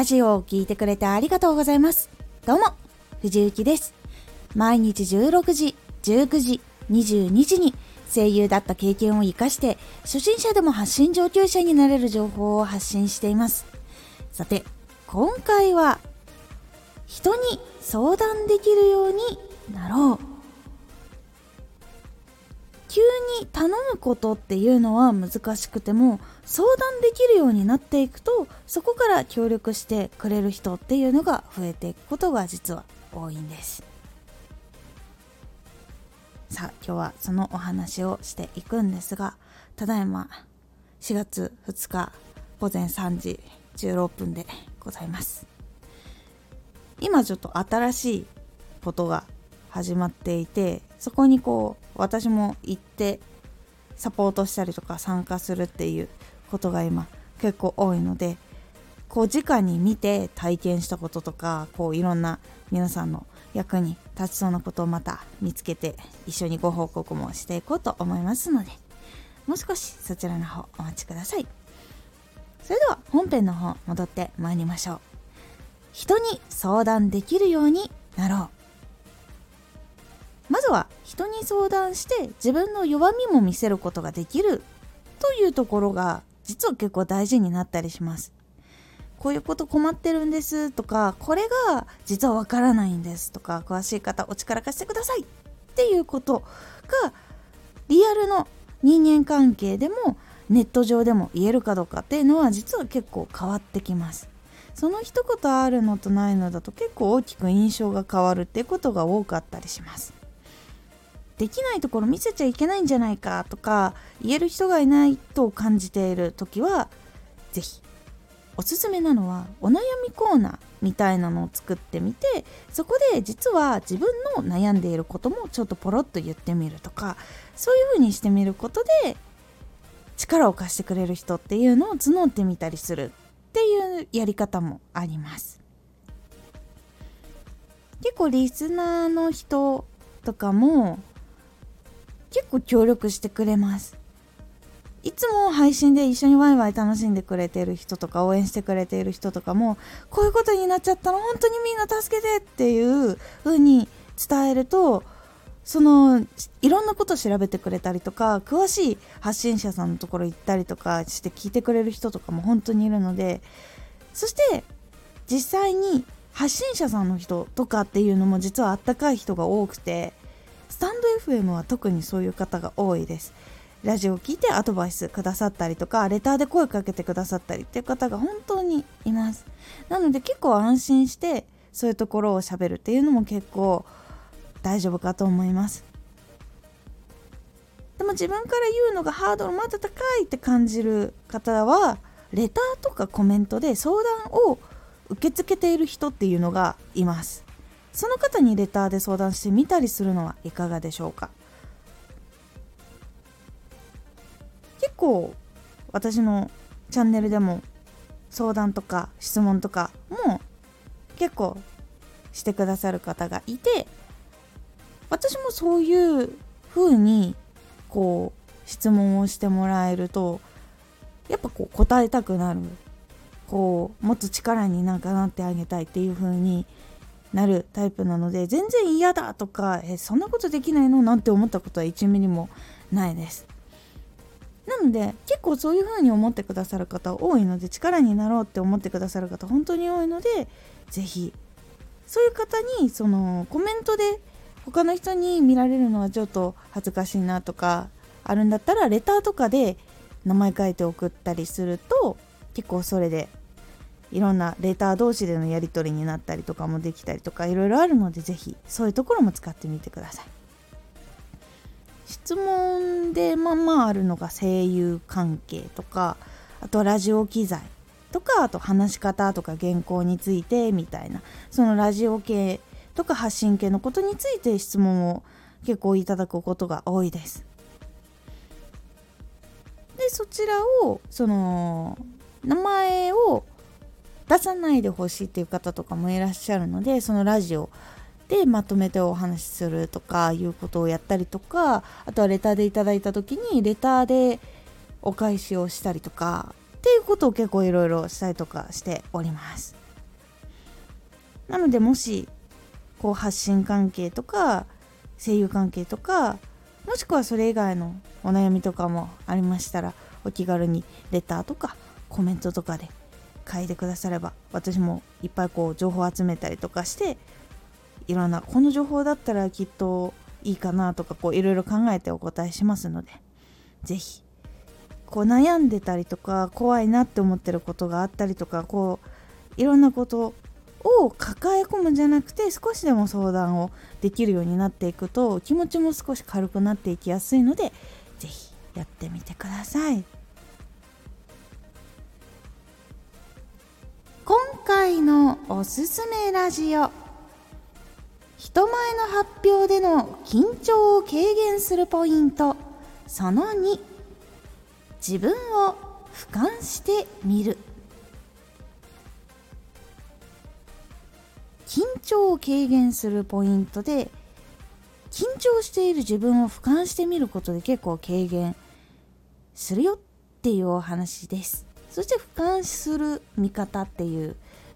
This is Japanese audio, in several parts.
ラジオを聴いてくれてありがとうございます。どうも、藤幸です。毎日16時、19時、22時に声優だった経験を活かして、初心者でも発信上級者になれる情報を発信しています。さて、今回は、人に相談できるようになろう。に頼むことっていうのは難しくても相談できるようになっていくとそこから協力してくれる人っていうのが増えていくことが実は多いんです。さあ今日はそのお話をしていくんですがただいま4月2日午前3時16分でございます。今ちょっと新しいことが始まっていてそこにこう私も行ってサポートしたりとか参加するっていうことが今結構多いのでこう直に見て体験したこととかこういろんな皆さんの役に立ちそうなことをまた見つけて一緒にご報告もしていこうと思いますのでもう少しそちらの方お待ちください。それでは本編の方戻ってまいりましょう。人に相談できるようになろう。まずは人に相談して自分の弱みも見せることができるというところが実は結構大事になったりします。こういうこと困ってるんですとかこれが実はわからないんですとか詳しい方お力貸してくださいっていうことがリアルの人間関係でもネット上でも言えるかどうかっていうのは実は結構変わってきます。その一言あるのとないのだと結構大きく印象が変わるってことが多かったりします。できないところ見せちゃいけないんじゃないかとか言える人がいないと感じている時は是非おすすめなのはお悩みコーナーみたいなのを作ってみてそこで実は自分の悩んでいることもちょっとポロッと言ってみるとかそういう風にしてみることで力を貸してくれる人っていうのを募ってみたりするっていうやり方もあります。結構リスナーの人とかも結構協力してくれます。いつも配信で一緒にワイワイ楽しんでくれてる人とか応援してくれている人とかもこういうことになっちゃったの本当にみんな助けてっていう風に伝えるとそのいろんなこと調べてくれたりとか詳しい発信者さんのところ行ったりとかして聞いてくれる人とかも本当にいるのでそして実際に発信者さんの人とかっていうのも実はあったかい人が多くてスタンド FM は特にそういう方が多いです。ラジオを聞いてアドバイスくださったりとかレターで声かけてくださったりっていう方が本当にいます。なので結構安心してそういうところをしゃべるっていうのも結構大丈夫かと思います。でも自分から言うのがハードルまだ高いって感じる方はレターとかコメントで相談を受け付けている人っていうのがいます。その方にレターで相談してみたりするのはいかがでしょうか？結構私のチャンネルでも相談とか質問とかも結構してくださる方がいて私もそういう風にこう質問をしてもらえるとやっぱこう答えたくなるこうもっと力になんかなってあげたいっていう風になるタイプなので全然嫌だとかえそんなことできないのなんて思ったことは1ミリもないです。なので結構そういう風に思ってくださる方多いので力になろうって思ってくださる方本当に多いので是非そういう方にそのコメントで他の人に見られるのはちょっと恥ずかしいなとかあるんだったらレターとかで名前書いて送ったりすると結構それでいろんなレター同士でのやり取りになったりとかもできたりとかいろいろあるので是非そういうところも使ってみてください。質問でまあまああるのが声優関係とかあとラジオ機材とかあと話し方とか原稿についてみたいなそのラジオ系とか発信系のことについて質問を結構いただくことが多いです。でそちらをその名前を出さないでほしいっていう方とかもいらっしゃるのでそのラジオでまとめてお話しするとかいうことをやったりとかあとはレターでいただいた時にレターでお返しをしたりとかっていうことを結構いろいろしたりとかしております。なのでもしこう発信関係とか声優関係とかもしくはそれ以外のお悩みとかもありましたらお気軽にレターとかコメントとかで書いてくだされば私もいっぱいこう情報集めたりとかしていろんなこの情報だったらきっといいかなとかこういろいろ考えてお答えしますので是非こう悩んでたりとか怖いなって思ってることがあったりとかこういろんなことを抱え込むんじゃなくて少しでも相談をできるようになっていくと気持ちも少し軽くなっていきやすいので是非やってみてください。回のおすすめラジオ。人前の発表での緊張を軽減するポイント。その2自分を俯瞰してみる。緊張を軽減するポイントで緊張している自分を俯瞰してみることで結構軽減するよっていうお話です。そして俯瞰する見方っていう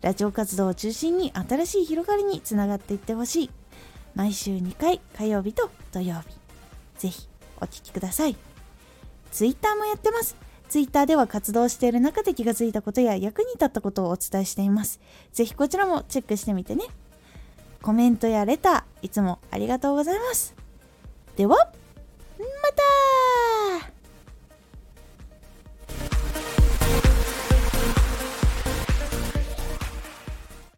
ラジオ活動を中心に新しい広がりにつながっていってほしい。毎週2回火曜日と土曜日。ぜひお聴きください。Twitter もやってます。Twitter では活動している中で気がついたことや役に立ったことをお伝えしています。ぜひこちらもチェックしてみてね。コメントやレターいつもありがとうございます。ではまた!